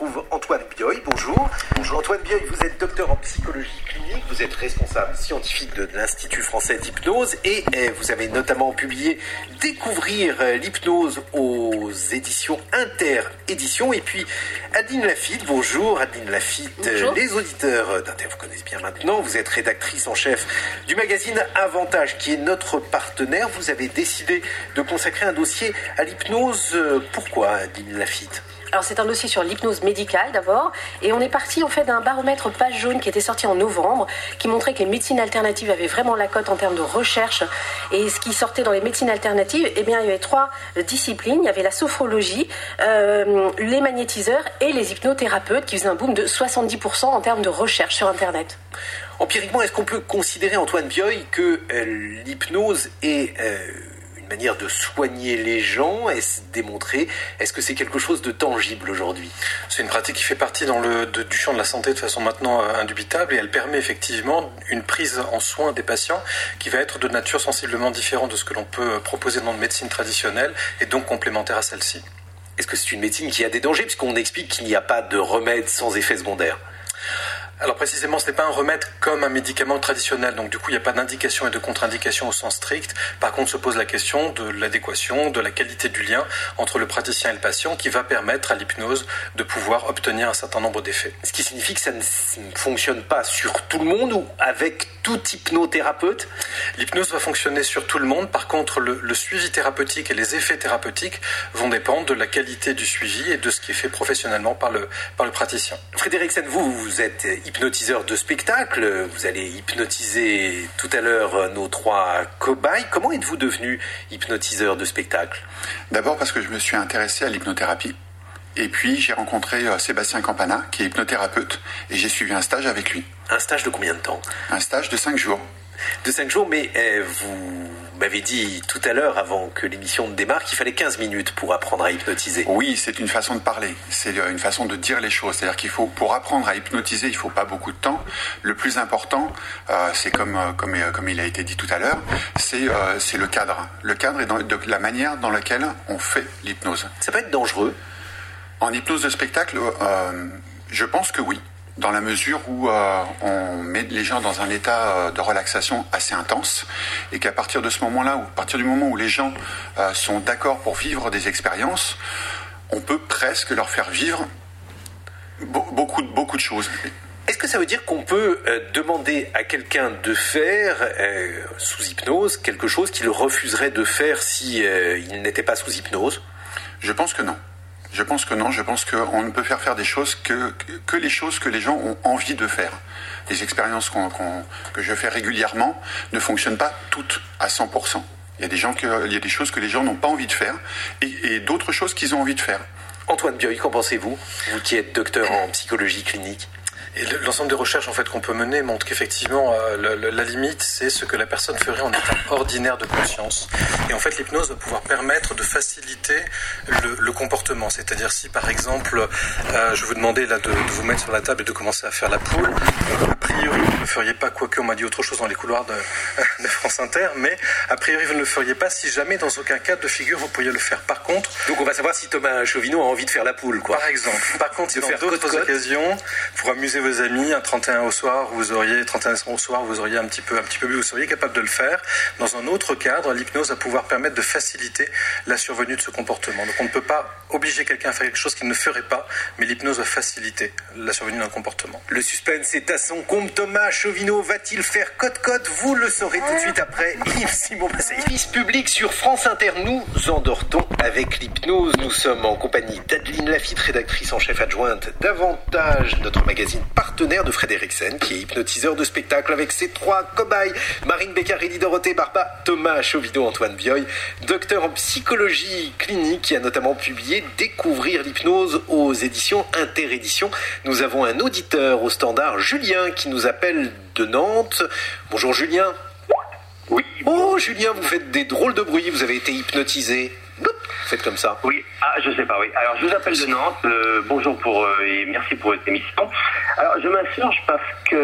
retrouve Antoine Bioy. Bonjour. Bonjour. Antoine Bioy, vous êtes docteur en psychologie clinique, vous êtes responsable scientifique de l'Institut français d'hypnose et eh, vous avez notamment publié Découvrir l'hypnose aux éditions Inter-Éditions. Et puis Adeline Lafitte, bonjour. Adeline Lafitte, Bonjour. les auditeurs d'Inter vous connaissent bien maintenant. Vous êtes rédactrice en chef du magazine Avantage qui est notre partenaire. Vous avez décidé de consacrer un dossier à l'hypnose. Euh, Pourquoi, Adeline Lafitte? Alors c'est un dossier sur l'hypnose médicale d'abord, et on est parti en fait d'un baromètre page jaune qui était sorti en novembre, qui montrait que les médecines alternatives avaient vraiment la cote en termes de recherche. Et ce qui sortait dans les médecines alternatives, eh bien il y avait trois disciplines. Il y avait la sophrologie, euh, les magnétiseurs et les hypnothérapeutes qui faisaient un boom de 70% en termes de recherche sur Internet. Empiriquement, est-ce qu'on peut considérer, Antoine Bioy, que euh, l'hypnose est euh, manière de soigner les gens Est-ce démontré Est-ce que c'est quelque chose de tangible aujourd'hui? C'est une pratique qui fait partie dans le, de- du champ de la santé de façon maintenant euh, indubitable et elle permet effectivement une prise en soin des patients qui va être de nature sensiblement différente de ce que l'on peut euh, proposer dans la médecine traditionnelle et donc complémentaire à celle-ci. Est-ce que c'est une médecine qui a des dangers? Puisqu'on explique qu'il n'y a pas de remède sans effet secondaire. Alors précisément, ce n'est pas un remède comme un médicament traditionnel, donc du coup il n'y a pas d'indication et de contre-indication au sens strict. Par contre, se pose la question de l'adéquation, de la qualité du lien entre le praticien et le patient qui va permettre à l'hypnose de pouvoir obtenir un certain nombre d'effets. Ce qui signifie que ça ne fonctionne pas sur tout le monde ou avec tout hypnothérapeute? L'hypnose va fonctionner sur tout le monde. Par contre, le, le suivi thérapeutique et les effets thérapeutiques vont dépendre de la qualité du suivi et de ce qui est fait professionnellement par le, par le praticien. Frédéric Sen, vous, vous êtes hypnotiseur de spectacle. Vous allez hypnotiser tout à l'heure nos trois cobayes. Comment êtes-vous devenu hypnotiseur de spectacle? D'abord parce que je me suis intéressé à l'hypnothérapie. Et puis j'ai rencontré euh, Sébastien Campana, qui est hypnothérapeute, et j'ai suivi un stage avec lui. Un stage de combien de temps? Un stage de 5 jours. De 5 jours, mais euh, vous m'avez dit tout à l'heure, avant que l'émission ne démarre, qu'il fallait 15 minutes pour apprendre à hypnotiser. Oui, c'est une façon de parler, c'est euh, une façon de dire les choses. C'est-à-dire qu'il faut, pour apprendre à hypnotiser, il faut pas beaucoup de temps. Le plus important, euh, c'est comme, euh, comme, comme il a été dit tout à l'heure, c'est euh, le cadre. Le cadre dans, de la manière dans laquelle on fait l'hypnose. Ça peut être dangereux? En hypnose de spectacle, euh, je pense que oui, dans la mesure où euh, on met les gens dans un état euh, de relaxation assez intense, et qu'à partir de ce moment-là, ou à partir du moment où les gens euh, sont d'accord pour vivre des expériences, on peut presque leur faire vivre be- beaucoup, beaucoup de choses. Est-ce que ça veut dire qu'on peut euh, demander à quelqu'un de faire, sous hypnose, quelque chose qu'il refuserait de faire si euh, il n'était pas sous hypnose? Je pense que non. Je pense que non. Je pense qu'on ne peut faire faire des choses que, que les choses que les gens ont envie de faire. Les expériences que je fais régulièrement ne fonctionnent pas toutes à 100%. Il y a des, gens que, il y a des choses que les gens n'ont pas envie de faire et, et d'autres choses qu'ils ont envie de faire. Antoine Bioy, qu'en pensez-vous? Vous qui êtes docteur en psychologie clinique. Et le- l'ensemble des recherches en fait qu'on peut mener montre qu'effectivement euh, la limite c'est ce que la personne ferait en état ordinaire de conscience. Et en fait l'hypnose va pouvoir permettre de faciliter le, le comportement. C'est-à-dire si par exemple euh, je vous demandais là de, de vous mettre sur la table et de commencer à faire la poule, a priori vous ne le feriez pas, quoique on m'a dit autre chose dans les couloirs de, de France Inter, mais a priori vous ne le feriez pas si jamais dans aucun cas de figure vous pourriez le faire. Par contre, Donc on va savoir si Thomas Chauvinot a envie de faire la poule, quoi. par exemple. Par contre, si dans d'autres occasions, pour amuser vos amis, un 31 au soir, vous auriez 31 au soir, vous auriez un petit peu, un petit peu bu, vous seriez capable de le faire. Dans un autre cadre, l'hypnose va pouvoir permettre de faciliter la survenue de ce comportement. Donc on ne peut pas obliger quelqu'un à faire quelque chose qu'il ne ferait pas, mais l'hypnose va faciliter la survenue d'un comportement. Le suspense est à son compte. Thomas Chauvinot va-t-il faire cote-cote? Vous le saurez tout de suite après Yves Simon Service public sur France Inter. Nous endortons avec l'hypnose. Nous sommes en compagnie d'Adeline Lafitte, rédactrice en chef adjointe d'Avantage, notre magazine partenaire de Frédéric Sen, qui est hypnotiseur de spectacle avec ses trois cobayes. Marine Beccarelli, Dorothée Barba, Thomas Chauvinot, Antoine Bioy, docteur en psychologie clinique, qui a notamment publié Découvrir l'hypnose aux éditions Interéditions. Nous avons un auditeur au standard, Julien, qui nous appelle de Nantes. Bonjour Julien. Oui, Oh Julien, vous faites des drôles de bruit, vous avez été hypnotisé. Faites comme ça. oui, ah, je sais pas, oui. Alors, je vous appelle de Nantes. euh, bonjour pour euh, et merci pour votre émission. Alors, je m'insurge parce que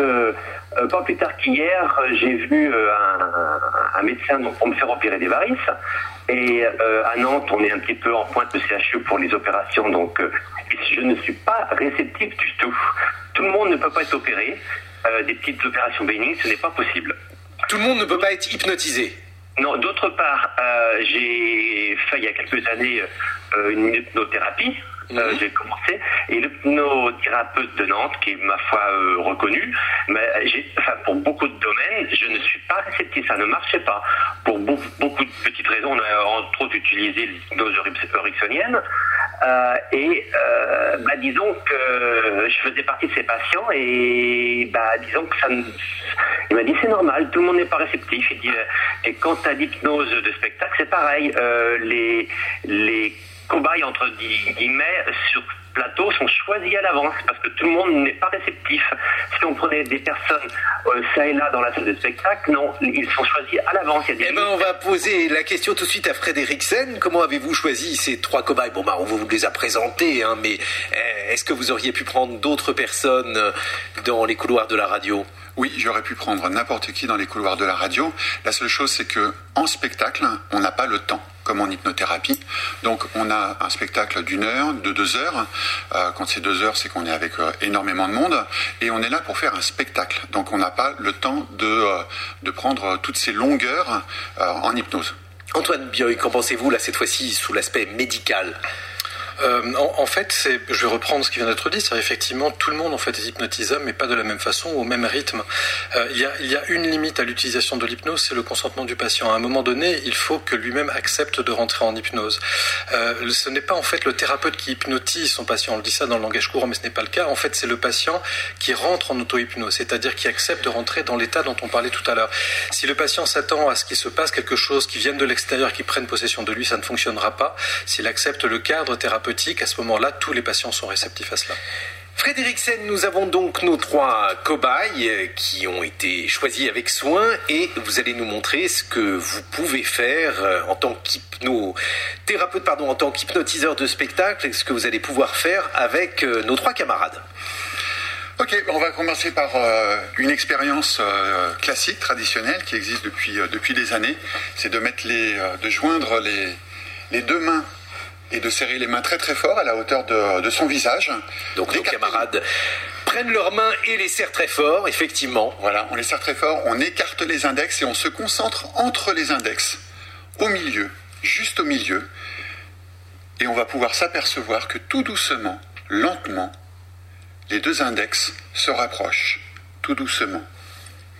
euh, pas plus tard qu'hier, j'ai vu euh, un, un médecin donc, pour me faire opérer des varices. Et euh, à Nantes, on est un petit peu en pointe de CHU pour les opérations, donc euh, je ne suis pas réceptif du tout. Tout le monde ne peut pas être opéré. Euh, des petites opérations bénignes, ce n'est pas possible. Tout le monde ne peut pas être hypnotisé. Non, d'autre part, euh, j'ai fait il y a quelques années euh, une hypnothérapie. Euh, j'ai commencé. Et l'hypnothérapeute de Nantes qui est ma foi euh, reconnu mais j'ai enfin pour beaucoup de domaines je ne suis pas réceptif. Ça ne marchait pas. Pour beaucoup, beaucoup de petites raisons. On a entre autres utilisé l'hypnose ericksonienne. Euh, et euh, bah, disons que je faisais partie de ces patients et bah, disons que ça ne- il m'a dit c'est normal, tout le monde n'est pas réceptif. Il dit, euh, et quant à l'hypnose de spectacle, c'est pareil. Euh, les, les cobayes, entre gui- guillemets, sur plateau sont choisis à l'avance parce que tout le monde n'est pas réceptif. Si on prenait des personnes euh, ça et là dans la salle de spectacle, non, ils sont choisis à l'avance. Eh ben, on va poser la question tout de suite à Frédéricsen. Comment avez-vous choisi ces trois cobayes Bon, bah, on vous les a présentés, hein, mais eh, est-ce que vous auriez pu prendre d'autres personnes euh, dans les couloirs de la radio? Oui, j'aurais pu prendre n'importe qui dans les couloirs de la radio. La seule chose, c'est que en spectacle, on n'a pas le temps, comme en hypnothérapie. Donc, on a un spectacle d'une heure, de deux heures. Euh, quand c'est deux heures, c'est qu'on est avec euh, énormément de monde, et on est là pour faire un spectacle. Donc, on n'a pas le temps de euh, de prendre toutes ces longueurs en hypnose. Antoine Bioy, qu'en pensez-vous là cette fois-ci sous l'aspect médical? Euh, en, fait, je vais reprendre ce qui vient d'être dit, c'est effectivement tout le monde en fait est hypnotisable, mais pas de la même façon, au même rythme. Euh, il, y a, il y a une limite à l'utilisation de l'hypnose, c'est le consentement du patient. À un moment donné, il faut que lui-même accepte de rentrer en hypnose. Euh, ce n'est pas en fait le thérapeute qui hypnotise son patient. On le dit ça dans le langage courant, mais ce n'est pas le cas. En fait, c'est le patient qui rentre en auto-hypnose, c'est-à-dire qui accepte de rentrer dans l'état dont on parlait tout à l'heure. Si le patient s'attend à ce qu'il se passe quelque chose qui vienne de l'extérieur, qui prenne possession de lui, ça ne fonctionnera pas. S'il accepte le cadre thérapeutique, à ce moment-là, tous les patients sont réceptifs à cela. Frédéricsen, nous avons donc nos trois cobayes euh, qui ont été choisis avec soin et vous allez nous montrer ce que vous pouvez faire euh, en tant qu'hypnothérapeute, pardon, en tant qu'hypnotiseur de spectacle, et ce que vous allez pouvoir faire avec euh, nos trois camarades. Ok, on va commencer par une expérience classique, traditionnelle, qui existe depuis, depuis des années. C'est de mettre de joindre les, les deux mains et de serrer les mains très très fort à la hauteur de, de son visage. Donc nos D'écarter- camarades prennent leurs mains et les serrent très fort, effectivement. Voilà, on les serre très fort, on écarte les index et on se concentre entre les index, au milieu, juste au milieu. Et on va pouvoir s'apercevoir que tout doucement, lentement, les deux index se rapprochent, tout doucement,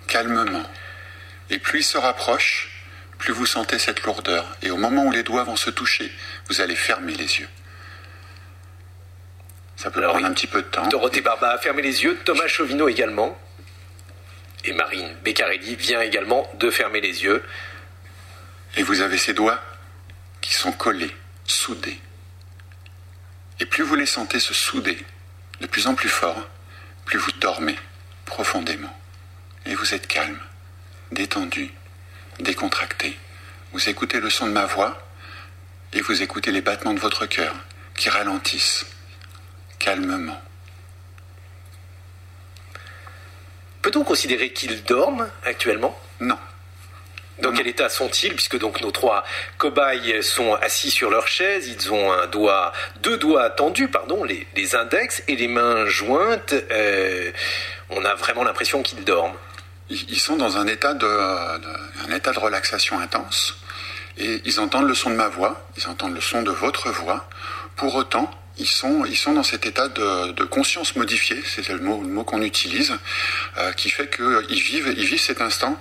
calmement. Et plus ils se rapprochent, plus vous sentez cette lourdeur. Et au moment où les doigts vont se toucher, vous allez fermer les yeux. Ça peut Alors, prendre oui. un petit peu de temps. Dorothée Barba a fermé les yeux, Thomas Chauvinot également. Et Marine Beccarelli vient également de fermer les yeux. Et vous avez ces doigts qui sont collés, soudés. Et plus vous les sentez se souder de plus en plus fort, plus vous dormez profondément. Et vous êtes calme, détendu, décontracté. Vous écoutez le son de ma voix et vous écoutez les battements de votre cœur qui ralentissent calmement. Peut-on considérer qu'ils dorment actuellement? Non, Dans quel état sont-ils Puisque donc nos trois cobayes sont assis sur leur chaise, ils ont un doigt, deux doigts tendus, pardon, les, les index et les mains jointes. Euh, on a vraiment l'impression qu'ils dorment. Ils sont dans un état de, un état de relaxation intense et ils entendent le son de ma voix, ils entendent le son de votre voix. Pour autant, ils sont, ils sont dans cet état de, de conscience modifiée, c'est le mot, le mot qu'on utilise, euh, qui fait qu'ils vivent, ils vivent cet instant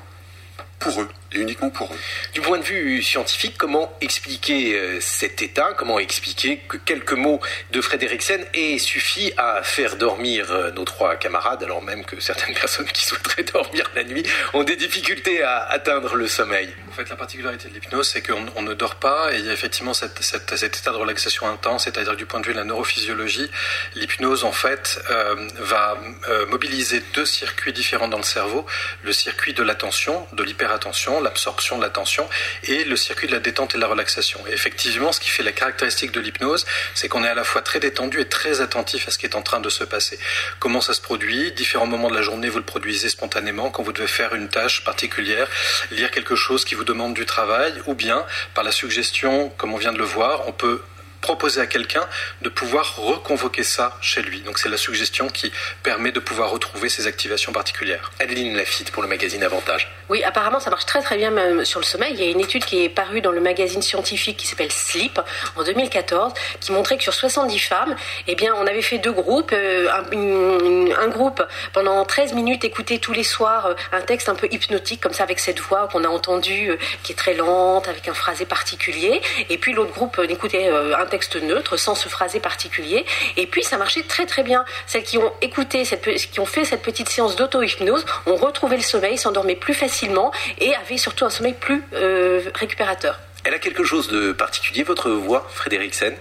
pour eux et uniquement pour eux. Du point de vue scientifique, comment expliquer euh, cet état? Comment expliquer que quelques mots de Frédéricsen aient suffi à faire dormir euh, nos trois camarades, alors même que certaines personnes qui souhaiteraient dormir la nuit ont des difficultés à atteindre le sommeil? Fait, la particularité de l'hypnose, c'est qu'on on ne dort pas et il y a effectivement cette- cette- cet état de relaxation intense, c'est-à-dire du point de vue de la neurophysiologie, l'hypnose, en fait, euh, va euh, mobiliser deux circuits différents dans le cerveau, le circuit de l'attention, de l'hyperattention, l'absorption de l'attention, et le circuit de la détente et de la relaxation. Et effectivement, ce qui fait la caractéristique de l'hypnose, c'est qu'on est à la fois très détendu et très attentif à ce qui est en train de se passer. Comment ça se produit? Différents moments de la journée, vous le produisez spontanément quand vous devez faire une tâche particulière, lire quelque chose qui vous demande du travail, ou bien par la suggestion, comme on vient de le voir, on peut proposer à quelqu'un de pouvoir reconvoquer ça chez lui. Donc c'est la suggestion qui permet de pouvoir retrouver ces activations particulières. Adeline Lafitte pour le magazine Avantage. Oui, apparemment ça marche très très bien même sur le sommeil. Il y a une étude qui est parue dans le magazine scientifique qui s'appelle Sleep en 2014 qui montrait que sur 70 femmes, eh bien on avait fait deux groupes. Euh, un, un, groupe pendant 13 minutes écoutait tous les soirs euh, un texte un peu hypnotique comme ça avec cette voix qu'on a entendue euh, qui est très lente avec un phrasé particulier. Et puis l'autre groupe écoutait un texte neutre sans ce phrasé particulier. Et puis ça marchait très très bien. Celles qui ont écouté, cette, qui ont fait cette petite séance d'auto-hypnose ont retrouvé le sommeil, s'endormaient plus facilement et avaient surtout un sommeil plus euh, récupérateur. Elle a quelque chose de particulier, votre voix, Frédéric Sen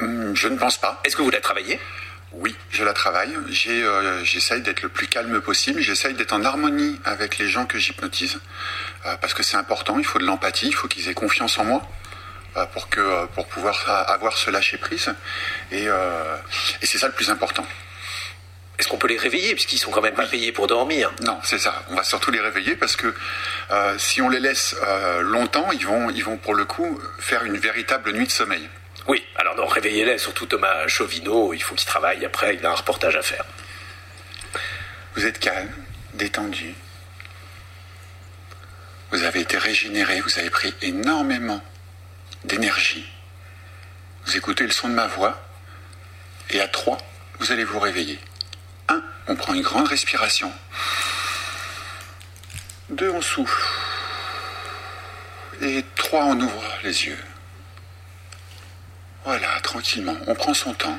hum, Je ne pense pas. Est-ce que vous la travaillez? Oui, je la travaille. Euh, j'essaye d'être le plus calme possible. J'essaye d'être en harmonie avec les gens que j'hypnotise. Euh, parce que c'est important, il faut de l'empathie, il faut qu'ils aient confiance en moi. Euh, pour, que, euh, pour pouvoir avoir ce lâcher-prise. Et, euh, et c'est ça le plus important. Est-ce qu'on peut les réveiller? Puisqu'ils sont quand même pas payés pour dormir Non, c'est ça. On va surtout les réveiller parce que euh, si on les laisse euh, longtemps, ils vont, ils vont pour le coup faire une véritable nuit de sommeil. Oui, alors non, réveillez-les, surtout Thomas Chauvineau, il faut qu'il travaille après, il a un reportage à faire. Vous êtes calme, détendu. Vous avez été régénéré, vous avez pris énormément d'énergie. Vous écoutez le son de ma voix et à trois, vous allez vous réveiller. Un, on prend une grande respiration. Deux, on souffle. Et trois, on ouvre les yeux. Voilà, tranquillement, on prend son temps.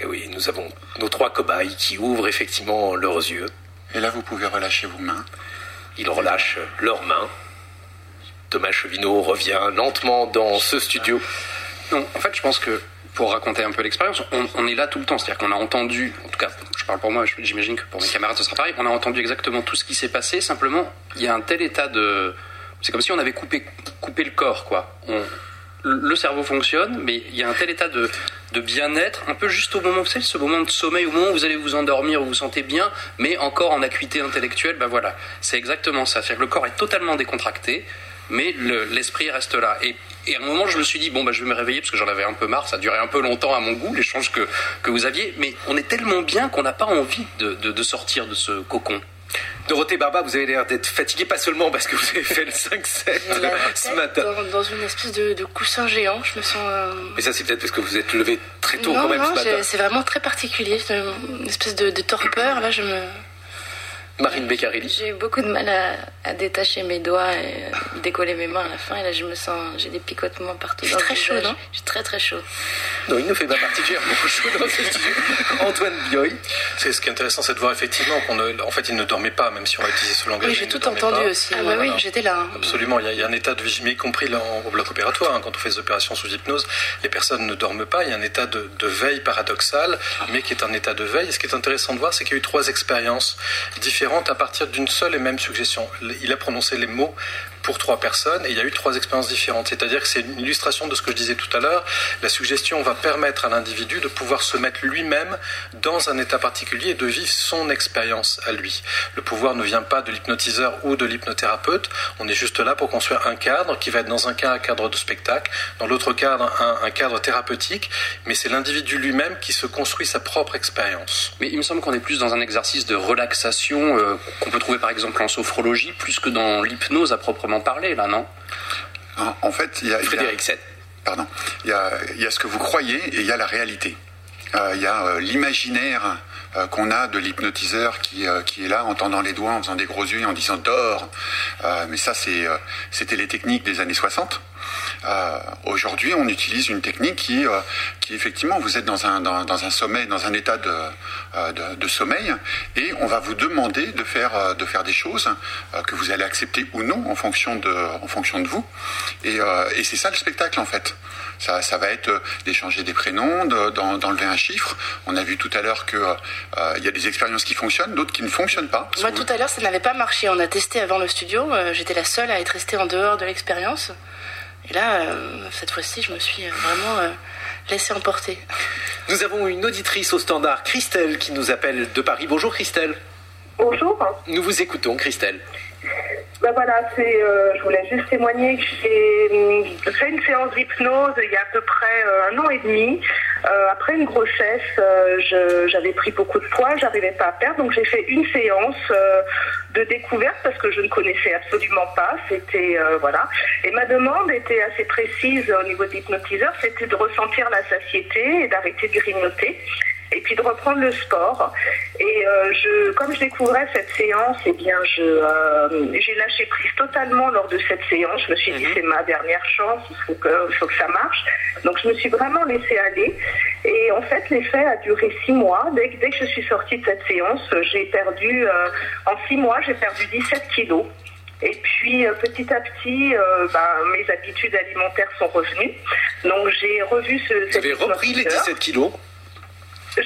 Et oui, nous avons nos trois cobayes qui ouvrent effectivement leurs yeux. Et là, vous pouvez relâcher vos mains. Ils relâchent leurs mains. Thomas Chevino revient lentement dans ce studio. Non, en fait, je pense que pour raconter un peu l'expérience, on, est là tout le temps. C'est-à-dire qu'on a entendu, en tout cas, je parle pour moi, j'imagine que pour mes camarades ce sera pareil, on a entendu exactement tout ce qui s'est passé. Simplement, il y a un tel état de. C'est comme si on avait coupé, coupé le corps, quoi. le cerveau fonctionne, mais il y a un tel état de, de bien-être, un peu juste au moment, vous savez, ce moment de sommeil, au moment où vous allez vous endormir, où vous vous sentez bien, mais encore en acuité intellectuelle, ben voilà, c'est exactement ça. C'est-à-dire que le corps est totalement décontracté, mais l'esprit reste là. Et, à un moment, je me suis dit, bon, bah, je vais me réveiller parce que j'en avais un peu marre, ça durait un peu longtemps à mon goût, l'échange que, que vous aviez, mais on est tellement bien qu'on n'a pas envie de, de, sortir de ce cocon. Dorothée Barba, vous avez l'air d'être fatiguée, pas seulement parce que vous avez fait le 5-7 ce matin. Dans, une espèce de, coussin géant, je me sens. Euh, mais ça, c'est peut-être parce que vous êtes levé très tôt quand même ce matin. C'est vraiment très particulier, une espèce de, de torpeur. Là, je me. Marine Beccarelli. J'ai eu beaucoup de mal à, détacher mes doigts et euh, décoller mes mains à la fin. Et là, je me sens, j'ai des picotements partout. J'ai très chaud, non J'ai très très chaud. Non, il ne fait pas particulièrement chaud dans ce studio. Antoine Bioy. C'est ce qui est intéressant, c'est de voir effectivement qu'en en fait, il ne dormait pas, même si on a utilisé ce langage. Oui, j'ai tout entendu aussi. Ah, bah oui, j'étais là. Hein. Absolument, il y, a, un état de vigilance, y compris là, au bloc opératoire, hein, quand on fait des opérations sous hypnose, les personnes ne dorment pas. Il y a un état de, de veille paradoxal, mais qui est un état de veille. Et ce qui est intéressant de voir, c'est qu'il y a eu trois expériences différentes à partir d'une seule et même suggestion. Il a prononcé les mots pour trois personnes et il y a eu trois expériences différentes. C'est-à-dire que c'est une illustration de ce que je disais tout à l'heure. La suggestion va permettre à l'individu de pouvoir se mettre lui-même dans un état particulier et de vivre son expérience à lui. Le pouvoir ne vient pas de l'hypnotiseur ou de l'hypnothérapeute. On est juste là pour construire un cadre qui va être dans un cas un cadre de spectacle, dans l'autre cadre un, cadre thérapeutique, mais c'est l'individu lui-même qui se construit sa propre expérience. Mais il me semble qu'on est plus dans un exercice de relaxation euh, qu'on peut trouver par exemple en sophrologie, plus que dans l'hypnose à proprement parler, là, non? En fait, il y a. Frédéric Pardon. Il y, a, ce que vous croyez et il y a la réalité. Euh, il y a euh, l'imaginaire euh, qu'on a de l'hypnotiseur qui, qui est là en tendant les doigts, en faisant des gros yeux, en disant dors. mais ça, c'était les techniques des années 60. Euh, aujourd'hui, on utilise une technique qui, euh, qui effectivement, vous êtes dans un, dans, un sommeil, dans un état euh, de, de, sommeil, et on va vous demander de faire, de faire des choses que vous allez accepter ou non en fonction de, en fonction de vous. Et, et c'est ça le spectacle, en fait. Ça, ça, va être d'échanger des prénoms, d'enlever un chiffre. On a vu tout à l'heure qu'il il y a des expériences qui fonctionnent, d'autres qui ne fonctionnent pas. Moi, tout à l'heure, ça n'avait pas marché. On a testé avant le studio. J'étais la seule à être restée en dehors de l'expérience. Et là, euh, cette fois-ci, je me suis vraiment euh, laissée emporter. Nous avons une auditrice au standard, Christelle, qui nous appelle de Paris. Bonjour Christelle. Bonjour. Nous vous écoutons, Christelle. Ben voilà, c'est, euh, je voulais juste témoigner que j'ai fait une séance d'hypnose il y a à peu près euh, un an et demi. Euh, après une grossesse, je- j'avais pris beaucoup de poids, j'arrivais pas à perdre, donc j'ai fait une séance euh, de découverte parce que je ne connaissais absolument pas. C'était euh, voilà, et ma demande était assez précise au niveau de l'hypnotiseur, c'était de ressentir la satiété et d'arrêter de grignoter et puis de reprendre le sport. Et euh, je, comme je découvrais cette séance, eh bien, je, euh, j'ai lâché prise totalement lors de cette séance. Je me suis dit, c'est ma dernière chance, il faut que, faut que ça marche. Donc, je me suis vraiment laissée aller. Et en fait, l'effet a duré six mois. Dès, que- dès que je suis sortie de cette séance, j'ai perdu, euh, en six mois, j'ai perdu 17 kilos. Et puis euh, petit à petit, euh, ben, mes habitudes alimentaires sont revenues. Donc j'ai revu ce. Vous avez repris les hypnotiseur. 17 kilos?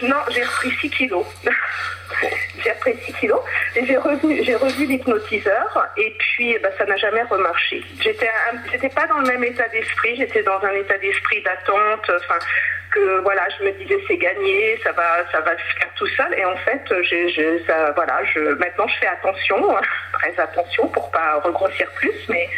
Non, j'ai repris 6 kilos. j'ai repris 6 kilos. Et j'ai revu, j'ai revu l'hypnotiseur et puis bah, ça n'a jamais remarché. J'étais, j'étais pas dans le même état d'esprit, j'étais dans un état d'esprit d'attente, enfin que voilà, je me disais c'est gagné, ça va, ça va se faire tout seul. Et en fait, j'ai- ça, voilà, je, maintenant je fais attention, très attention pour pas regrossir plus, mais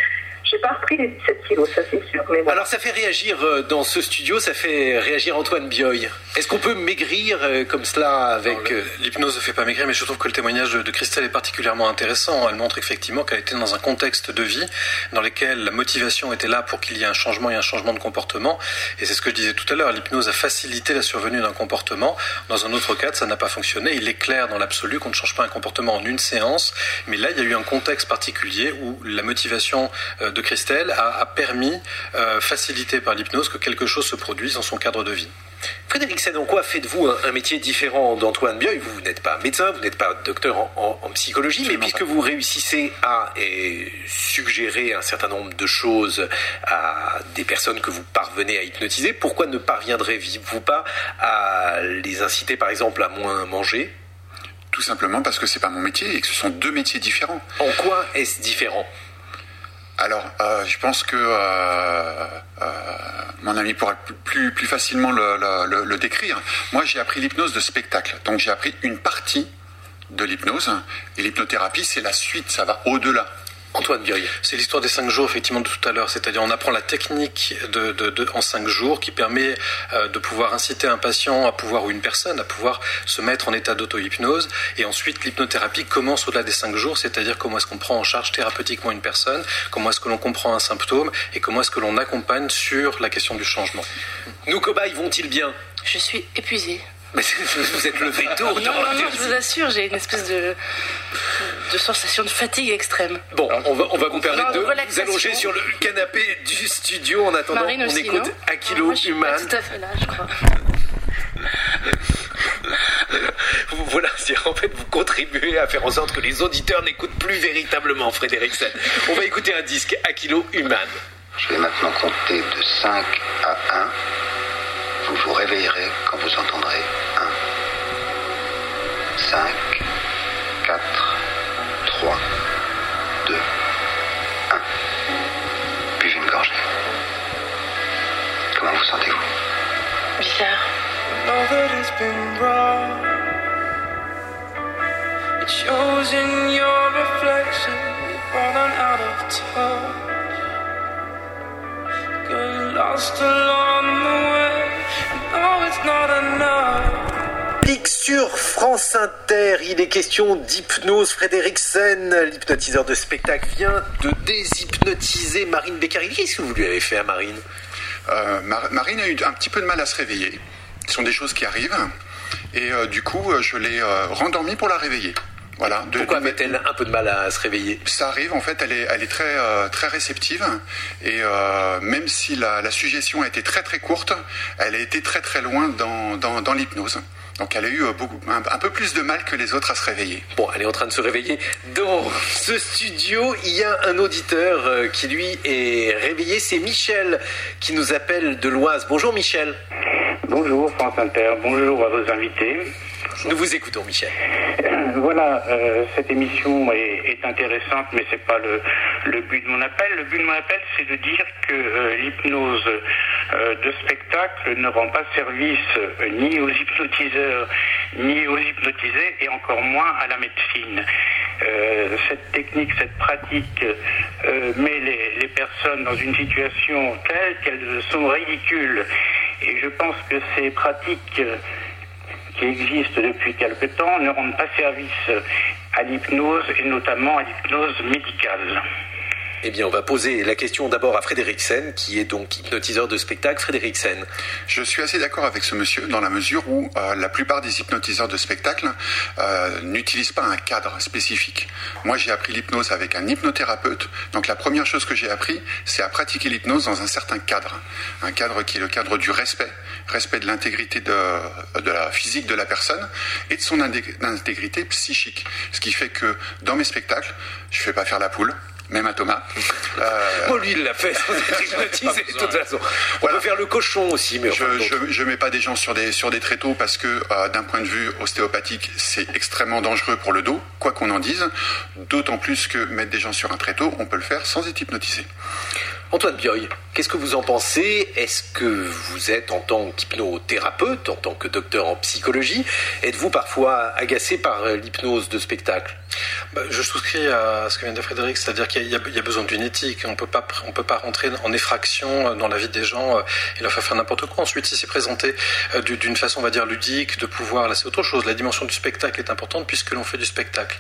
j'ai pas repris les 17 kilos, ça c'est sûr. Mais voilà. Alors ça fait réagir euh, dans ce studio, ça fait réagir Antoine Bioy. Est-ce qu'on peut maigrir euh, comme cela avec... Euh, L'hypnose ne fait pas maigrir, mais je trouve que le témoignage de, de Christelle est particulièrement intéressant. Elle montre effectivement qu'elle était dans un contexte de vie dans lequel la motivation était là pour qu'il y ait un changement et un changement de comportement. Et c'est ce que je disais tout à l'heure, l'hypnose a facilité la survenue d'un comportement. Dans un autre cadre, ça n'a pas fonctionné. Il est clair dans l'absolu qu'on ne change pas un comportement en une séance, mais là, il y a eu un contexte particulier où la motivation euh, de Christelle a, a permis, euh, facilité par l'hypnose, que quelque chose se produise dans son cadre de vie. Frédéric Sen, en quoi faites-vous un, un métier différent d'Antoine Bioy? Vous n'êtes pas médecin, vous n'êtes pas docteur en, en- en psychologie, mais puisque vous réussissez à suggérer un certain nombre de choses à des personnes que vous parvenez à hypnotiser, pourquoi ne parviendrez-vous pas à les inciter, par exemple, à moins manger? Tout simplement parce que c'est pas mon métier et que ce sont deux métiers différents. En quoi est-ce différent? Alors, euh, je pense que euh, euh, mon ami pourra plus- facilement le, le- le- le décrire. Moi, j'ai appris l'hypnose de spectacle. Donc, j'ai appris une partie de l'hypnose. Et l'hypnothérapie, c'est la suite, ça va au-delà. Antoine Bioy. C'est l'histoire des cinq jours, effectivement, de tout à l'heure. C'est-à-dire, on apprend la technique de, de- de- en cinq jours qui permet euh, de pouvoir inciter un patient à pouvoir, ou une personne, à pouvoir se mettre en état d'auto-hypnose. Et ensuite, l'hypnothérapie commence au-delà des cinq jours, c'est-à-dire comment est-ce qu'on prend en charge thérapeutiquement une personne, comment est-ce que l'on comprend un symptôme et comment est-ce que l'on accompagne sur la question du changement. Nos cobayes vont-ils bien? Je suis épuisée. Mais Vous êtes levé tôt. Non, non, non, je vous assure, j'ai une espèce de, de sensation de fatigue extrême. Bon, on va, on va vous permettre Non, de vous relaxation. allonger sur le canapé du studio en attendant Marine on aussi, écoute non Akilo Moi, je suis pas Human. tout à fait là, je crois. Voilà, c'est en fait vous contribuez à faire en sorte que les auditeurs n'écoutent plus véritablement Frédéric Sen. On va écouter un disque Akilo Human. Je vais maintenant compter de 5 à 1. Vous vous réveillerez quand vous entendrez 1, 5, 4, 3, 2, 1. Buvez une gorgée. Comment vous sentez-vous Bizarre. it's been wrong. It shows in your reflection, falling out of touch. Got lost along the way, and no, it's not enough. Sur France Inter, il est question d'hypnose. Frédéric Sen, l'hypnotiseur de spectacle, vient de déshypnotiser Marine Beccari. Qu'est-ce que vous lui avez fait à Marine? Euh, Mar- Marine a eu un petit peu de mal à se réveiller. Ce sont des choses qui arrivent. Et euh, du coup, euh, je l'ai euh, rendormie pour la réveiller. Voilà. De- Pourquoi avait-elle un peu de mal à se réveiller? Ça arrive, en fait, elle est, elle est très, euh, très réceptive. Et euh, même si la, la suggestion a été très très courte, elle a été très très loin dans, dans, dans l'hypnose. Donc elle a eu euh, beaucoup, un, un peu plus de mal que les autres à se réveiller. Bon, elle est en train de se réveiller. Dans ce studio, il y a un auditeur euh, qui lui est réveillé. C'est Michel qui nous appelle de l'Oise. Bonjour Michel. Bonjour France Inter, bonjour à vos invités. Nous vous écoutons Michel. Voilà, euh, cette émission est, est intéressante, mais c'est pas le, le but de mon appel. Le but de mon appel, c'est de dire que euh, l'hypnose euh, de spectacle ne rend pas service euh, ni aux hypnotiseurs, ni aux hypnotisés, et encore moins à la médecine. euh, cette technique, cette pratique met les, personnes dans une situation telle qu'elles sont ridicules. Et je pense que ces pratiques qui existent depuis quelque temps ne rendent pas service à l'hypnose et notamment à l'hypnose médicale. Eh bien, on va poser la question d'abord à Frédéric Sen, qui est donc hypnotiseur de spectacle. Frédéric Sen. Je suis assez d'accord avec ce monsieur dans la mesure où euh, la plupart des hypnotiseurs de spectacle euh, n'utilisent pas un cadre spécifique. Moi, j'ai appris l'hypnose avec un hypnothérapeute. Donc, la première chose que j'ai appris, c'est à pratiquer l'hypnose dans un certain cadre. Un cadre qui est le cadre du respect, respect de l'intégrité de, la physique de la personne et de son intégrité psychique. Ce qui fait que dans mes spectacles, je ne fais pas faire la poule. Même à Thomas. Euh, Bon, lui, il l'a fait sans être hypnotisé, de toute façon. On peut faire le cochon aussi, mais je, je, je mets pas des gens sur des sur des tréteaux parce que euh, d'un point de vue ostéopathique, c'est extrêmement dangereux pour le dos, quoi qu'on en dise. D'autant plus que mettre des gens sur un tréteau, on peut le faire sans être hypnotisé. Antoine Bioy, qu'est-ce que vous en pensez? Est-ce que vous êtes, en tant qu'hypnothérapeute, en tant que docteur en psychologie, êtes-vous parfois agacé par euh, l'hypnose de spectacle? Bah, je souscris à ce que vient de Frédéric, c'est-à-dire qu'il y, a- besoin d'une éthique. On on peut pas rentrer en effraction dans la vie des gens euh, et leur faire faire n'importe quoi. Ensuite, si c'est présenté euh, du- d'une façon, on va dire ludique, de pouvoir, là, c'est autre chose. La dimension du spectacle est importante puisque l'on fait du spectacle.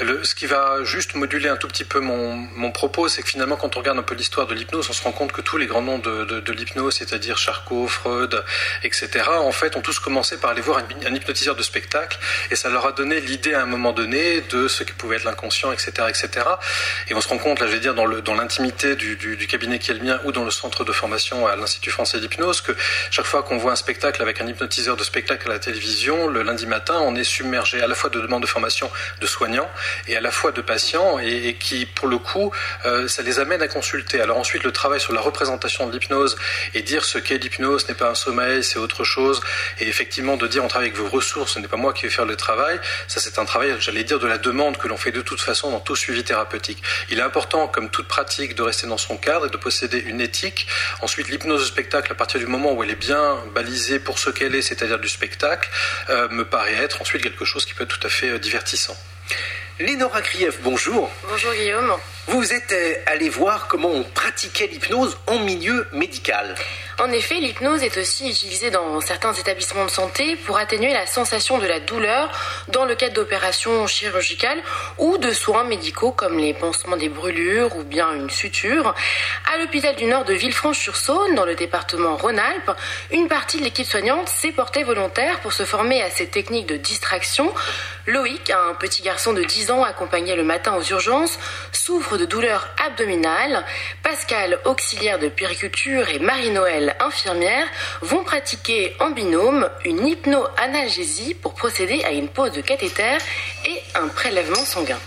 Le- ce qui va juste moduler un tout petit peu mon, mon propos, c'est que finalement, quand on regarde un peu l'histoire de l'hypnose, on se rend compte que tous les grands noms de, l'hypnose, c'est-à-dire Charcot, Freud, etc., en fait, ont tous commencé par aller voir un, hypnotiseur de spectacle et ça leur a donné l'idée à un moment donné de ce qui pouvait être l'inconscient, etc., etc. Et on se rend compte, là, je vais dire, dans l'intimité du, cabinet qui est le mien ou dans le centre de formation à l'Institut français d'hypnose, que chaque fois qu'on voit un spectacle avec un hypnotiseur de spectacle à la télévision, le lundi matin, on est submergé à la fois de demandes de formation de soignants et à la fois de patients et, et qui, pour le coup, euh, ça les amène à consulter. Alors ensuite, le travail sur la représentation de l'hypnose et dire ce qu'est l'hypnose n'est pas un sommeil, c'est autre chose. Et effectivement, de dire on travaille avec vos ressources, ce n'est pas moi qui vais faire le travail. Ça, c'est un travail, j'allais dire, de la demande que l'on fait de toute façon dans tout suivi thérapeutique. Il est important, comme toute pratique, de rester dans son cadre et de posséder une éthique. Ensuite, l'hypnose de spectacle, à partir du moment où elle est bien balisée pour ce qu'elle est, c'est-à-dire du spectacle, euh, me paraît être ensuite quelque chose qui peut être tout à fait euh, divertissant. Lénora Krief, bonjour. Bonjour Guillaume. Vous êtes euh, allé voir comment on pratiquait l'hypnose en milieu médical. En effet, l'hypnose est aussi utilisée dans certains établissements de santé pour atténuer la sensation de la douleur dans le cadre d'opérations chirurgicales ou de soins médicaux comme les pansements des brûlures ou bien une suture. À l'hôpital du Nord de Villefranche-sur-Saône, dans le département Rhône-Alpes, une partie de l'équipe soignante s'est portée volontaire pour se former à ces techniques de distraction. Loïc, un petit garçon de 10 ans accompagné le matin aux urgences, souffre de douleurs abdominales. Pascal, auxiliaire de périculture, et Marie-Noël, infirmière, vont pratiquer en binôme une hypno-analgésie pour procéder à une pose de cathéter et un prélèvement sanguin.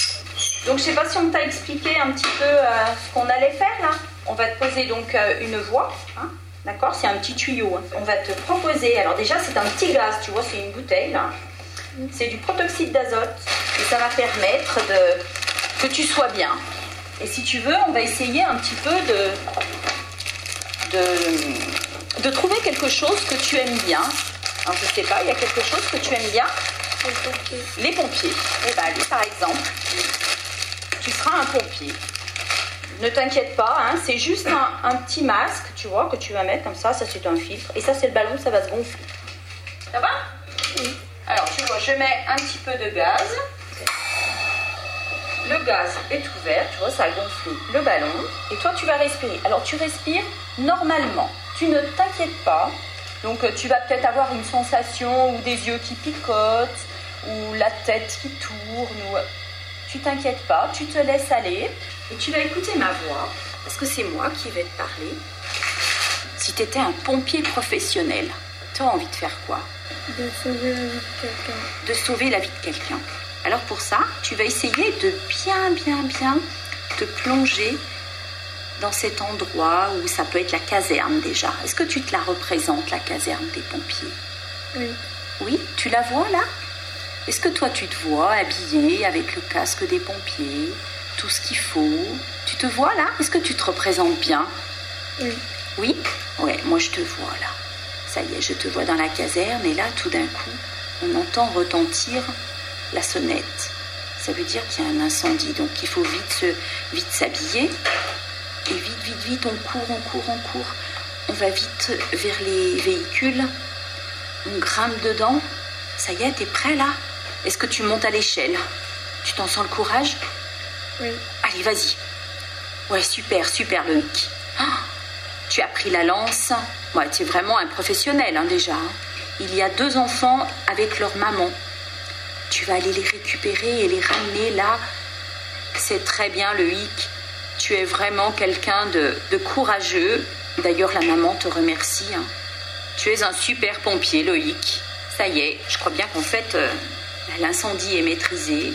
Donc je sais pas si on t'a expliqué un petit peu euh, ce qu'on allait faire là. On va te poser donc euh, une voie, hein, d'accord? C'est un petit tuyau. hein. On va te proposer, alors déjà c'est un petit gaz, tu vois, c'est une bouteille là. C'est du protoxyde d'azote et ça va permettre de, que tu sois bien. Et si tu veux, on va essayer un petit peu de, de, de trouver quelque chose que tu aimes bien. Alors, je sais pas, il y a quelque chose que tu aimes bien? Les pompiers. Eh ben, allez, par exemple, tu seras un pompier. Ne t'inquiète pas, hein, c'est juste un, un petit masque, tu vois, que tu vas mettre comme ça. Ça, c'est un filtre. Et ça, c'est le ballon, ça va se gonfler. Ça va? Oui. Alors, tu vois, je mets un petit peu de gaz. Le gaz est ouvert, tu vois, ça gonfle le ballon. Et toi, tu vas respirer. Alors, tu respires normalement. Tu ne t'inquiètes pas. Donc, euh, tu vas peut-être avoir une sensation ou des yeux qui picotent ou la tête qui tourne. Ou... Tu t'inquiètes pas, tu te laisses aller et tu vas écouter ma voix parce que c'est moi qui vais te parler. Si tu étais un pompier professionnel, tu as envie de faire quoi? De sauver la vie de quelqu'un. de sauver la vie de quelqu'un. Alors pour ça, tu vas essayer de bien, bien, bien te plonger dans cet endroit où ça peut être la caserne déjà. Est-ce que tu te la représentes, la caserne des pompiers? Oui. Oui, tu la vois là? Est-ce que toi tu te vois habillé avec le casque des pompiers, tout ce qu'il faut? Tu te vois là? Est-ce que tu te représentes bien? Oui. Oui? Ouais, moi je te vois là. Ça y est, je te vois dans la caserne et là tout d'un coup, on entend retentir la sonnette. ça veut dire qu'il y a un incendie. Donc il faut vite se, vite s'habiller. Et vite, vite, vite, on court, on court, on court. On va vite vers les véhicules. On grimpe dedans. Ça y est, t'es prêt là? Est-ce que tu montes à l'échelle? Tu t'en sens le courage? Oui. Allez, vas-y. Ouais, super, super, Loïc. Ah, tu as pris la lance. Ouais, tu es vraiment un professionnel hein, déjà. hein. Il y a deux enfants avec leur maman. Tu vas aller les récupérer et les ramener là. C'est très bien, Loïc. Tu es vraiment quelqu'un de, de courageux. D'ailleurs, la maman te remercie. hein. Tu es un super pompier, Loïc. Ça y est, je crois bien qu'en fait, euh, l'incendie est maîtrisé.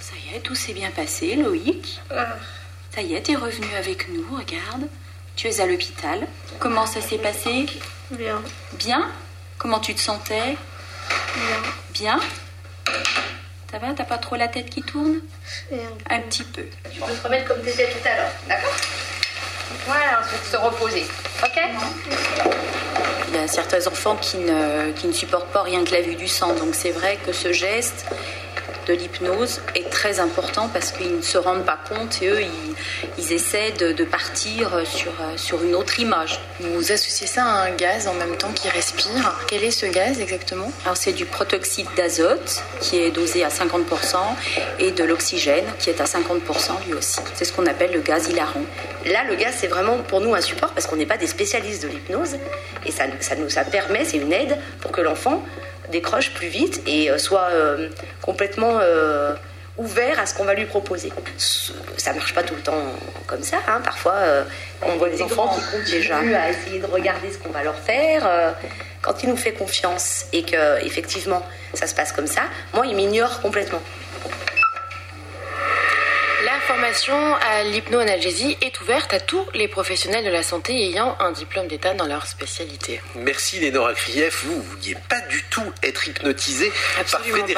Ça y est, tout s'est bien passé, Loïc. Ça y est, t'es revenu avec nous, regarde. Tu es à l'hôpital. Comment ça s'est passé Bien. Bien Comment tu te sentais Bien. Bien Ça va T'as pas trop la tête qui tourne Un petit peu. Tu peux te remettre comme tu étais tout à l'heure, d'accord Voilà, ensuite se reposer. Ok Il y a certains enfants qui ne, qui ne supportent pas rien que la vue du sang. Donc c'est vrai que ce geste de l'hypnose est très important parce qu'ils ne se rendent pas compte et eux, ils, ils essaient de, de partir sur, sur une autre image. Vous associez ça à un gaz en même temps qui respire. Quel est ce gaz exactement? Alors c'est du protoxyde d'azote qui est dosé à 50% et de l'oxygène qui est à 50% lui aussi. C'est ce qu'on appelle le gaz hilarant. Là, le gaz, c'est vraiment pour nous un support parce qu'on n'est pas des spécialistes de l'hypnose. Et ça, ça nous ça permet, c'est une aide pour que l'enfant décroche plus vite et euh, soit euh, complètement euh, ouvert à ce qu'on va lui proposer. Ça marche pas tout le temps comme ça. hein. Parfois, euh, on voit des enfants qui continuent à essayer de regarder ce qu'on va leur faire. euh, quand il nous fait confiance et que effectivement ça se passe comme ça, moi, il m'ignore complètement. La formation à l'hypnoanalgésie est ouverte à tous les professionnels de la santé ayant un diplôme d'État dans leur spécialité. Merci Lénora Krief, vous, vous vouliez pas du tout être hypnotisé par Frédéric.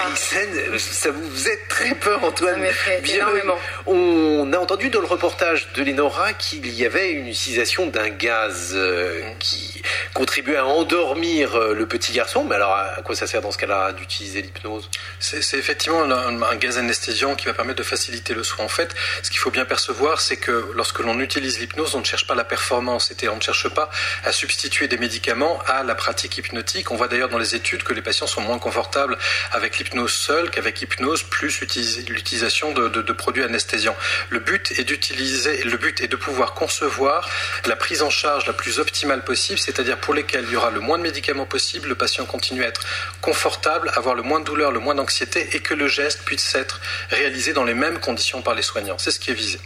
Ça vous faisait très peur Antoine. Ça Bien, énormément. On a entendu dans le reportage de Lénora qu'il y avait une utilisation d'un gaz euh, qui contribuait à endormir euh, le petit garçon. Mais alors à quoi ça sert dans ce cas-là d'utiliser l'hypnose? C'est c'est effectivement un, gaz anesthésiant qui va permettre de faciliter le soin. En fait, ce qu'il faut bien percevoir, c'est que lorsque l'on utilise l'hypnose, on ne cherche pas la performance, on ne cherche pas à substituer des médicaments à la pratique hypnotique. On voit d'ailleurs dans les études que les patients sont moins confortables avec l'hypnose seule qu'avec l'hypnose plus l'utilisation de, de- produits anesthésiants. Le but est d'utiliser, le but est de pouvoir concevoir la prise en charge la plus optimale possible, c'est-à-dire pour lesquels il y aura le moins de médicaments possible, le patient continue à être confortable, avoir le moins de douleur, le moins d'anxiété et que le geste puisse être réalisé dans les mêmes conditions par les soignants. C'est ce qui est visé.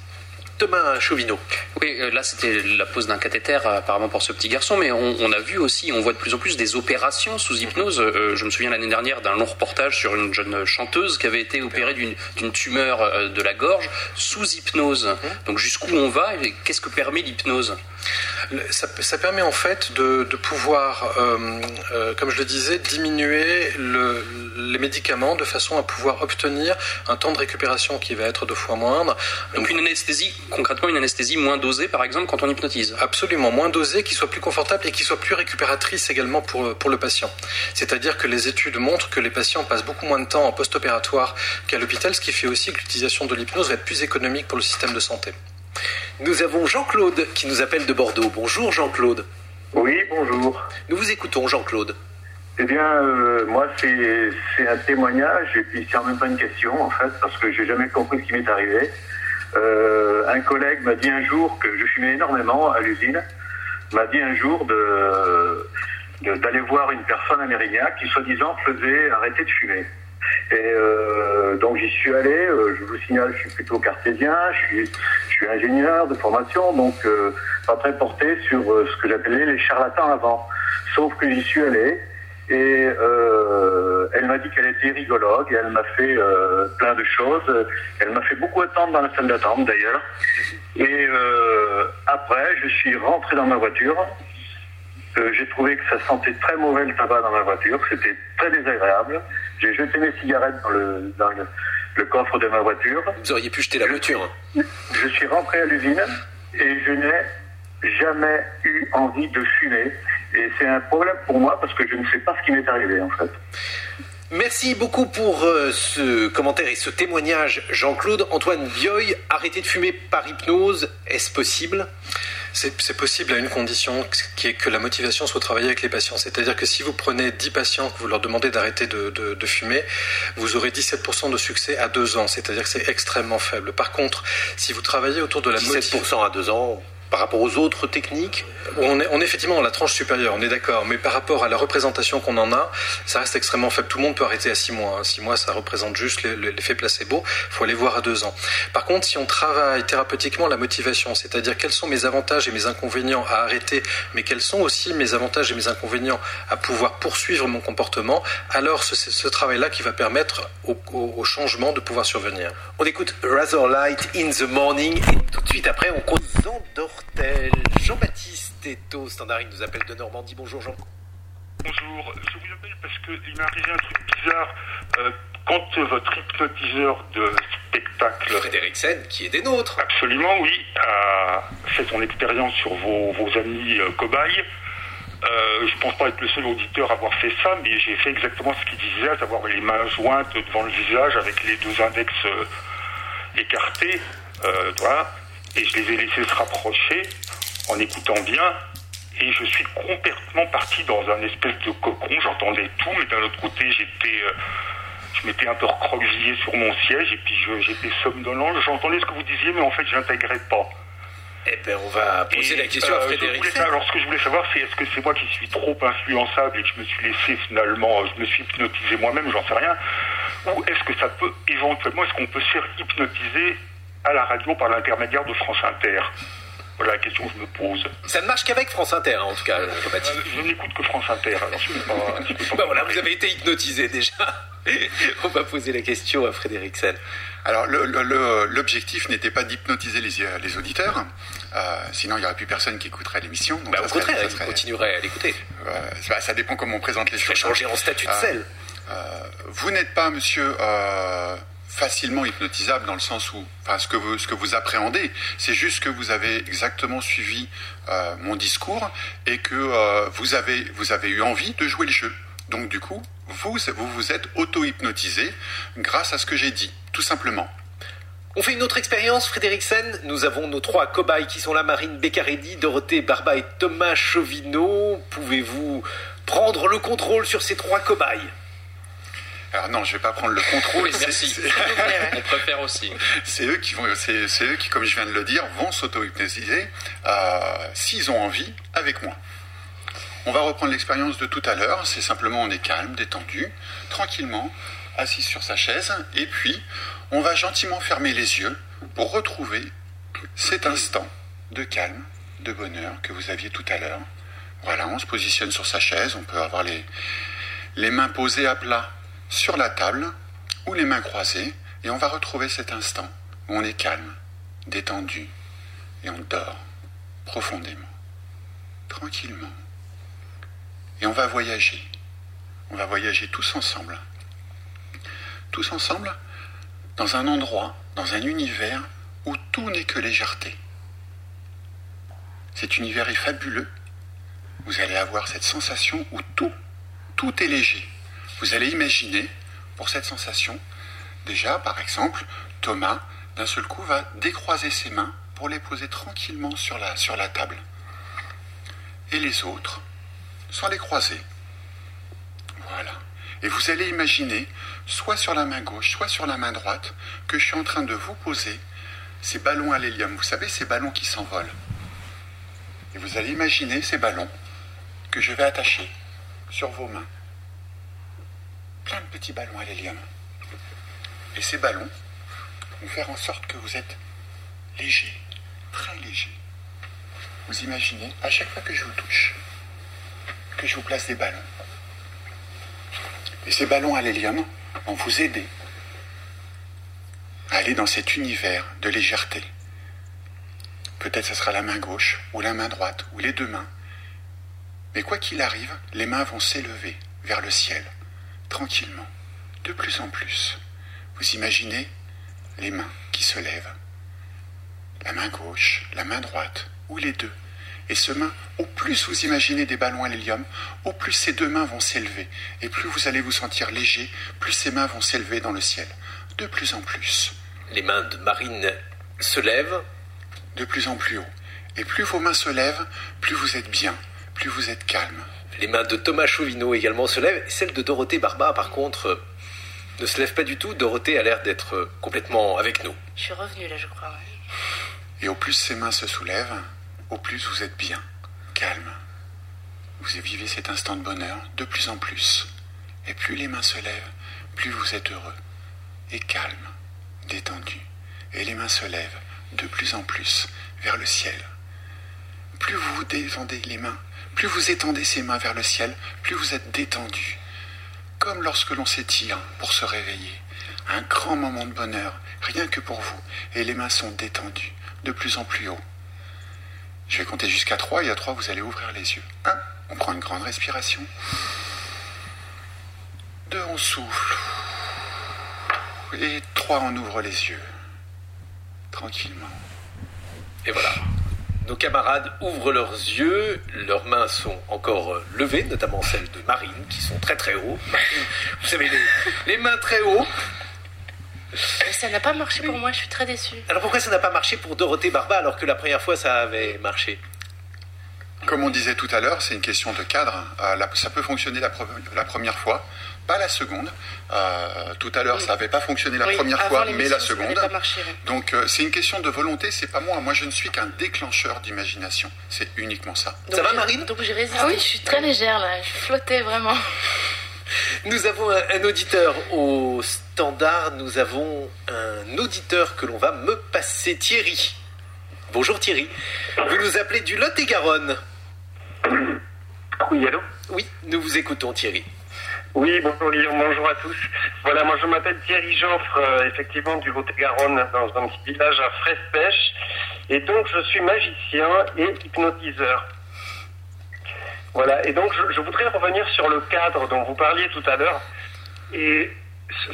Thomas Chauvineau. Oui, euh, là c'était la pose d'un cathéter euh, apparemment pour ce petit garçon, mais on, on a vu aussi, on voit de plus en plus des opérations sous hypnose. Euh, je me souviens l'année dernière d'un long reportage sur une jeune chanteuse qui avait été opérée d'une tumeur de la gorge sous hypnose. Donc jusqu'où on va et qu'est-ce que permet l'hypnose? Ça, ça permet en fait de, de pouvoir, euh, euh, comme je le disais, diminuer le- les médicaments de façon à pouvoir obtenir un temps de récupération qui va être deux fois moindre. Donc une anesthésie, concrètement une anesthésie moins dosée par exemple quand on hypnotise Absolument, moins dosée, qui soit plus confortable et qui soit plus récupératrice également pour, pour le patient. C'est-à-dire que les études montrent que les patients passent beaucoup moins de temps en post-opératoire qu'à l'hôpital, ce qui fait aussi que l'utilisation de l'hypnose va être plus économique pour le système de santé. Nous avons Jean-Claude qui nous appelle de Bordeaux. Bonjour Jean-Claude. Oui, bonjour. Nous vous écoutons Jean-Claude. Eh bien, euh, moi, c'est un témoignage et puis c'est en même temps une question, en fait, parce que j'ai jamais compris ce qui m'est arrivé. Euh, un collègue m'a dit un jour que je fumais énormément à l'usine, m'a dit un jour de d'aller voir une personne Mérignac qui, soi-disant, faisait arrêter de fumer. Et euh, donc j'y suis allé, euh, je vous signale, je suis plutôt cartésien, je suis, ingénieur de formation, donc euh, pas très porté sur ce que j'appelais les charlatans avant. Sauf que j'y suis allé et elle m'a dit qu'elle était rigologue et elle m'a fait plein de choses. Elle m'a fait beaucoup attendre dans la salle d'attente d'ailleurs. Et après, je suis rentré dans ma voiture. J'ai trouvé que ça sentait très mauvais le tabac dans ma voiture, c'était très désagréable. J'ai jeté mes cigarettes dans le, dans le, le coffre de ma voiture. Vous auriez pu jeter la voiture. hein. Je suis rentré à l'usine et je n'ai jamais eu envie de fumer. Et c'est un problème pour moi parce que je ne sais pas ce qui m'est arrivé en fait. Merci beaucoup pour euh, ce commentaire et ce témoignage, Jean-Claude. Antoine Bioy, arrêter de fumer par hypnose, est-ce possible? C'est possible à une condition qui est que la motivation soit travaillée avec les patients. C'est-à-dire que si vous prenez 10 patients, que vous leur demandez d'arrêter de, fumer, vous aurez 17% de succès à 2 ans. C'est-à-dire que c'est extrêmement faible. Par contre, si vous travaillez autour de la 17% à 2 ans par rapport aux autres techniques on est, on est effectivement dans la tranche supérieure, on est d'accord. Mais par rapport à la représentation qu'on en a, ça reste extrêmement faible. Tout le monde peut arrêter à 6 mois. 6 mois, ça représente juste le- le- l'effet placebo. Il faut aller voir à 2 ans. Par contre, si on travaille thérapeutiquement la motivation, c'est-à-dire quels sont mes avantages et mes inconvénients à arrêter, mais quels sont aussi mes avantages et mes inconvénients à pouvoir poursuivre mon comportement, alors c'est ce travail-là qui va permettre au, au- au changement de pouvoir survenir. On écoute Razorlight in the Morning et tout de suite après on compte Jean-Baptiste Eto, standard, il nous appelle de Normandie. Bonjour Jean. Bonjour, je vous appelle parce qu'il m'est arrivé un truc bizarre. Euh, quand votre hypnotiseur de spectacle. Frédéric Sen, qui est des nôtres. Absolument, oui, a fait son expérience sur vos, vos amis euh, cobayes. Euh, je pense pas être le seul auditeur à avoir fait ça, mais j'ai fait exactement ce qu'il disait, à savoir les mains jointes devant le visage avec les deux index euh, écartés, voilà, et je les ai laissés se rapprocher en écoutant bien, et je suis complètement parti dans un espèce de cocon, j'entendais tout, mais d'un autre côté j'étais... euh, je m'étais un peu recroquevillé sur mon siège. Et puis j'étais somnolent. J'entendais ce que vous disiez, mais en fait, je n'intégrais pas. Eh ben, on va poser la question à je Frédéric alors, ce que je voulais savoir, c'est est-ce que c'est moi qui suis trop influençable et que je me suis laissé finalement, je me suis hypnotisé moi-même, j'en sais rien, ou est-ce que ça peut éventuellement, est-ce qu'on peut se faire hypnotiser à la radio par l'intermédiaire de France Inter Voilà la question que je me pose. Ça ne marche qu'avec France Inter, hein, en tout cas, Jean-Baptiste. Je n'écoute que France Inter, alors je peux pas. je peux pas Bah voilà, vous avez été hypnotisé déjà. On va poser la question à Frédéric Sen. Alors l'objectif n'était pas d'hypnotiser les, les auditeurs, euh, sinon il n'y aurait plus personne qui écouterait l'émission. Bah, au serait- contraire, ça il serait- continuerait à l'écouter. Euh, ça, ça dépend comment on présente les choses. changer en statut de Euh, sel. euh, vous n'êtes pas, monsieur, euh, facilement hypnotisable dans le sens où, enfin, ce que vous, ce que vous appréhendez, c'est juste que vous avez exactement suivi euh, mon discours et que euh, vous avez, vous avez eu envie de jouer le jeu. Donc du coup, vous, vous vous êtes auto-hypnotisé grâce à ce que j'ai dit, tout simplement. On fait une autre expérience, Frédéric Sen. Nous avons nos trois cobayes qui sont là, Marine Beccarelli, Dorothée Barba et Thomas Chauvineau. Pouvez-vous prendre le contrôle sur ces trois cobayes? Alors non, je vais pas prendre le contrôle. Merci. C'est- On préfère aussi. C'est eux qui vont, c'est c'est eux qui, comme je viens de le dire, vont s'auto-hypnotiser euh, s'ils ont envie avec moi. On va reprendre l'expérience de tout à l'heure. C'est simplement on est calme, détendu, tranquillement, assis sur sa chaise, et puis on va gentiment fermer les yeux pour retrouver cet instant de calme, de bonheur que vous aviez tout à l'heure. Voilà, on se positionne sur sa chaise. On peut avoir les les mains posées à plat sur la table ou les mains croisées et on va retrouver cet instant où on est calme, détendu et on dort profondément, tranquillement. Et on va voyager. On va voyager tous ensemble. Tous ensemble dans un endroit, dans un univers où tout n'est que légèreté. Cet univers est fabuleux. Vous allez avoir cette sensation où tout, tout est léger. Vous allez imaginer, pour cette sensation, déjà, par exemple, Thomas, d'un seul coup, va décroiser ses mains pour les poser tranquillement sur la, table. Et les autres, sans les croiser. Voilà. Et vous allez imaginer, soit sur la main gauche, soit sur la main droite, que je suis en train de vous poser ces ballons à l'hélium. Vous savez, ces ballons qui s'envolent. Et vous allez imaginer ces ballons que je vais attacher sur vos mains. Plein de petits ballons à l'hélium. Et ces ballons vont faire en sorte que vous êtes léger, très léger. Vous imaginez, à chaque fois que je vous touche, que je vous place des ballons. Et ces ballons à l'hélium vont vous aider à aller dans cet univers de légèreté. Peut-être ce sera la main gauche ou la main droite ou les deux mains. Mais quoi qu'il arrive, les mains vont s'élever vers le ciel, tranquillement, de plus en plus. Vous imaginez les mains qui se lèvent, la main gauche, la main droite, ou les deux, Et ce main, au plus vous imaginez des ballons à l'hélium, au plus ces deux mains vont s'élever. Et plus vous allez vous sentir léger, plus ces mains vont s'élever dans le ciel. De plus en plus. Les mains de Marine se lèvent. De plus en plus haut. Et plus vos mains se lèvent, plus vous êtes bien, plus vous êtes calme. Les mains de Thomas Chauvineau également se lèvent. Celle de Dorothée Barba, par contre, euh, ne se lève pas du tout. Dorothée a l'air d'être euh, complètement avec nous. Je suis revenue là, je crois. ouais. Et au plus ces mains se soulèvent, au plus vous êtes bien, calme. Vous vivez cet instant de bonheur de plus en plus. Et plus les mains se lèvent, plus vous êtes heureux et calme, détendu. Et les mains se lèvent de plus en plus vers le ciel. Plus vous vous détendez les mains, plus vous étendez ces mains vers le ciel, plus vous êtes détendu. Comme lorsque l'on s'étire pour se réveiller. Un grand moment de bonheur, rien que pour vous. Et les mains sont détendues, de plus en plus haut. Je vais compter jusqu'à 3 et à 3, vous allez ouvrir les yeux. 1. On prend une grande respiration. 2. On souffle. Et 3. On ouvre les yeux. Tranquillement. Et voilà. Nos camarades ouvrent leurs yeux, leurs mains sont encore euh, levées, notamment celles de Marine, qui sont très très haut. Marine, vous savez, les, les mains très haut. Mais ça n'a pas marché pour moi, je suis très déçue. Alors pourquoi ça n'a pas marché pour Dorothée Barba alors que la première fois ça avait marché? Comme on disait tout à l'heure, c'est une question de cadre. Euh, la- ça peut fonctionner la, pre- la première fois, pas la seconde. Euh, tout à l'heure, ça n'avait pas fonctionné la Oui, première fois, mais la seconde. pas marché, ouais. Donc euh, c'est une question de volonté, c'est pas moi. Moi, je ne suis qu'un déclencheur d'imagination. C'est uniquement ça. Ça va Marine Donc j'ai résisté. Ah oui, je suis très légère là, je flottais vraiment. Nous avons un, un auditeur au standard, nous avons un auditeur que l'on va me passer, Thierry. Bonjour Thierry. Vous nous appelez du Lot-et-Garonne. Oui, allô? Oui, nous vous écoutons Thierry. Oui, bonjour Guillaume, bonjour à tous. Voilà, moi je m'appelle Thierry Joffre, euh, effectivement du Lot-et-Garonne, dans un petit village à Fraise-Pêche. Et donc je suis magicien et hypnotiseur. Voilà, et donc je, voudrais revenir sur le cadre dont vous parliez tout à l'heure. Et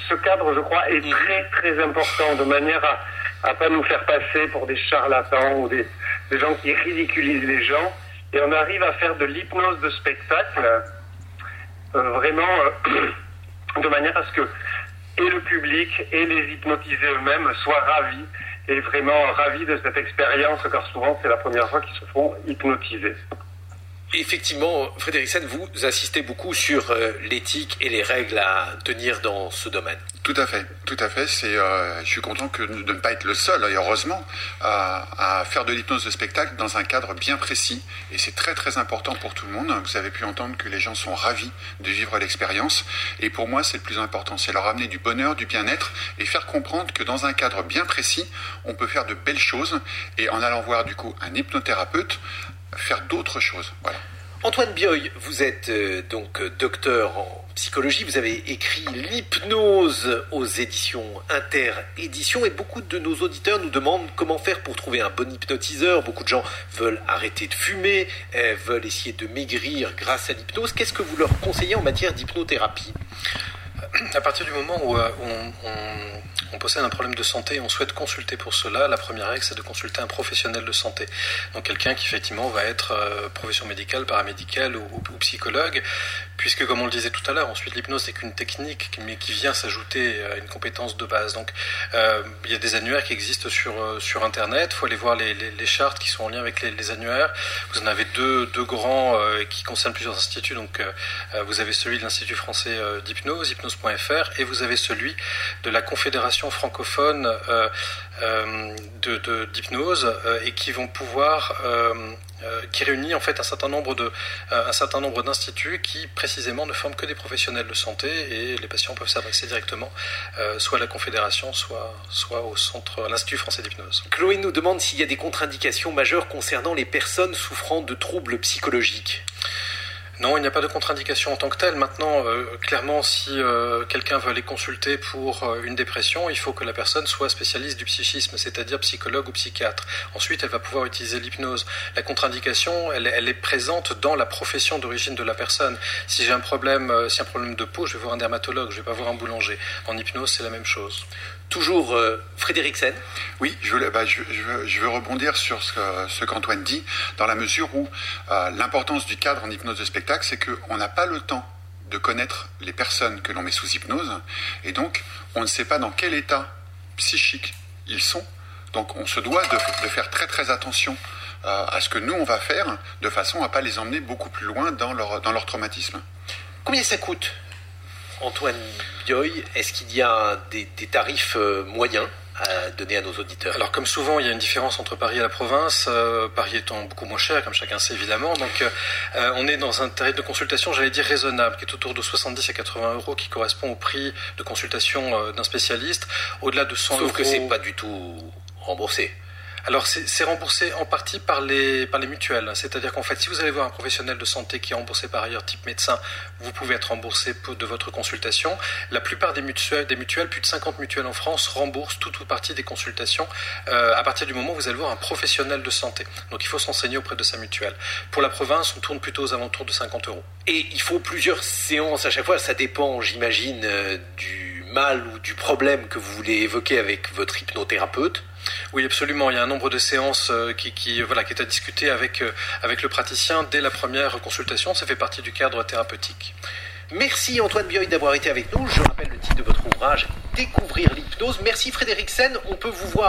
ce, cadre, je crois, est très très important, de manière à ne pas nous faire passer pour des charlatans ou des, des gens qui ridiculisent les gens. Et on arrive à faire de l'hypnose de spectacle vraiment euh, de manière à ce que et le public et les hypnotisés eux-mêmes soient ravis et vraiment ravis de cette expérience car souvent c'est la première fois qu'ils se font hypnotiser. Effectivement, Frédéric Sen, vous assistez beaucoup sur euh, l'éthique et les règles à tenir dans ce domaine. Tout à fait, tout à fait. C'est, euh, je suis content que, de ne pas être le seul, et heureusement, à, à faire de l'hypnose de spectacle dans un cadre bien précis. Et c'est très très important pour tout le monde. Vous avez pu entendre que les gens sont ravis de vivre l'expérience. Et pour moi, c'est le plus important. C'est leur amener du bonheur, du bien-être et faire comprendre que dans un cadre bien précis, on peut faire de belles choses. Et en allant voir du coup un hypnothérapeute, faire d'autres choses. Antoine Bioy, vous êtes euh, donc euh, docteur en psychologie, vous avez écrit L'hypnose aux éditions Inter-Éditions et beaucoup de nos auditeurs nous demandent comment faire pour trouver un bon hypnotiseur. Beaucoup de gens veulent arrêter de fumer, euh, veulent essayer de maigrir grâce à l'hypnose. Qu'est-ce que vous leur conseillez en matière d'hypnothérapie? À partir du moment où euh, on, possède un problème de santé et on souhaite consulter pour cela, la première règle c'est de consulter un professionnel de santé. Donc quelqu'un qui effectivement va être euh, profession médicale, paramédicale ou, psychologue, puisque comme on le disait tout à l'heure, ensuite l'hypnose c'est qu'une technique mais qui vient s'ajouter à une compétence de base. Donc euh, il y a des annuaires qui existent sur, euh, sur Internet, il faut aller voir les, chartes qui sont en lien avec les, annuaires. Vous en avez deux, deux grands qui concernent plusieurs instituts. Donc vous avez celui de l'Institut français d'hypnose, et vous avez celui de la Confédération francophone euh, euh, de- de- d'hypnose, euh, et qui vont pouvoir, qui réunit en fait un certain nombre de, un certain nombre d'instituts qui précisément ne forment que des professionnels de santé, et les patients peuvent s'adresser directement soit à la Confédération, soit, soit au centre, à l'Institut français d'hypnose. Chloé nous demande s'il y a des contre-indications majeures concernant les personnes souffrant de troubles psychologiques. Non, il n'y a pas de contre-indication en tant que telle. Maintenant, euh, clairement, si euh, quelqu'un veut aller consulter pour euh, une dépression, il faut que la personne soit spécialiste du psychisme, c'est-à-dire psychologue ou psychiatre. Ensuite, elle va pouvoir utiliser l'hypnose. La contre-indication, elle, est- présente dans la profession d'origine de la personne. Si j'ai un problème, si un problème de peau, je vais voir un dermatologue, je vais pas voir un boulanger. En hypnose, c'est la même chose. Toujours euh, Frédéric Sen. Oui, je, bah, je, je, veux, je, veux, rebondir sur ce, ce qu'Antoine dit, dans la mesure où euh, l'importance du cadre en hypnose de spectacle, c'est qu'on n'a pas le temps de connaître les personnes que l'on met sous hypnose, et donc on ne sait pas dans quel état psychique ils sont. Donc on se doit de, de faire très très attention euh, à ce que nous on va faire, de façon à pas les emmener beaucoup plus loin dans leur, dans leur traumatisme. Combien ça coûte Antoine Bioy, est-ce qu'il y a des, des tarifs euh, moyens à donner à nos auditeurs? Alors comme souvent, il y a une différence entre Paris et la province, euh, Paris étant beaucoup moins cher, comme chacun sait évidemment. Donc euh, on est dans un tarif de consultation, j'allais dire raisonnable, qui est autour de 70 à 80 euros, qui correspond au prix de consultation euh, d'un spécialiste. Au-delà de 100 Sauf euros... que c'est pas du tout remboursé. Alors c'est remboursé en partie par les, par les mutuelles. C'est-à-dire qu'en fait, si vous allez voir un professionnel de santé qui est remboursé par ailleurs, type médecin, vous pouvez être remboursé de votre consultation. La plupart des mutuelles, des mutuelles, plus de 50 mutuelles en France, remboursent toute ou partie des consultations euh, à partir du moment où vous allez voir un professionnel de santé. Donc il faut s'enseigner auprès de sa mutuelle. Pour la province, on tourne plutôt aux alentours de 50 euros. Et il faut plusieurs séances à chaque fois. Ça dépend, j'imagine, euh, du mal ou du problème que vous voulez évoquer avec votre hypnothérapeute. Oui, absolument. Il y a un nombre de séances euh, qui, qui, voilà, qui est à discuter avec, euh, avec le praticien dès la première consultation. Ça fait partie du cadre thérapeutique. Merci Antoine Bioy d'avoir été avec nous. Je rappelle le titre de votre ouvrage, Découvrir l'hypnose. Merci Frédéric Sen. On peut vous voir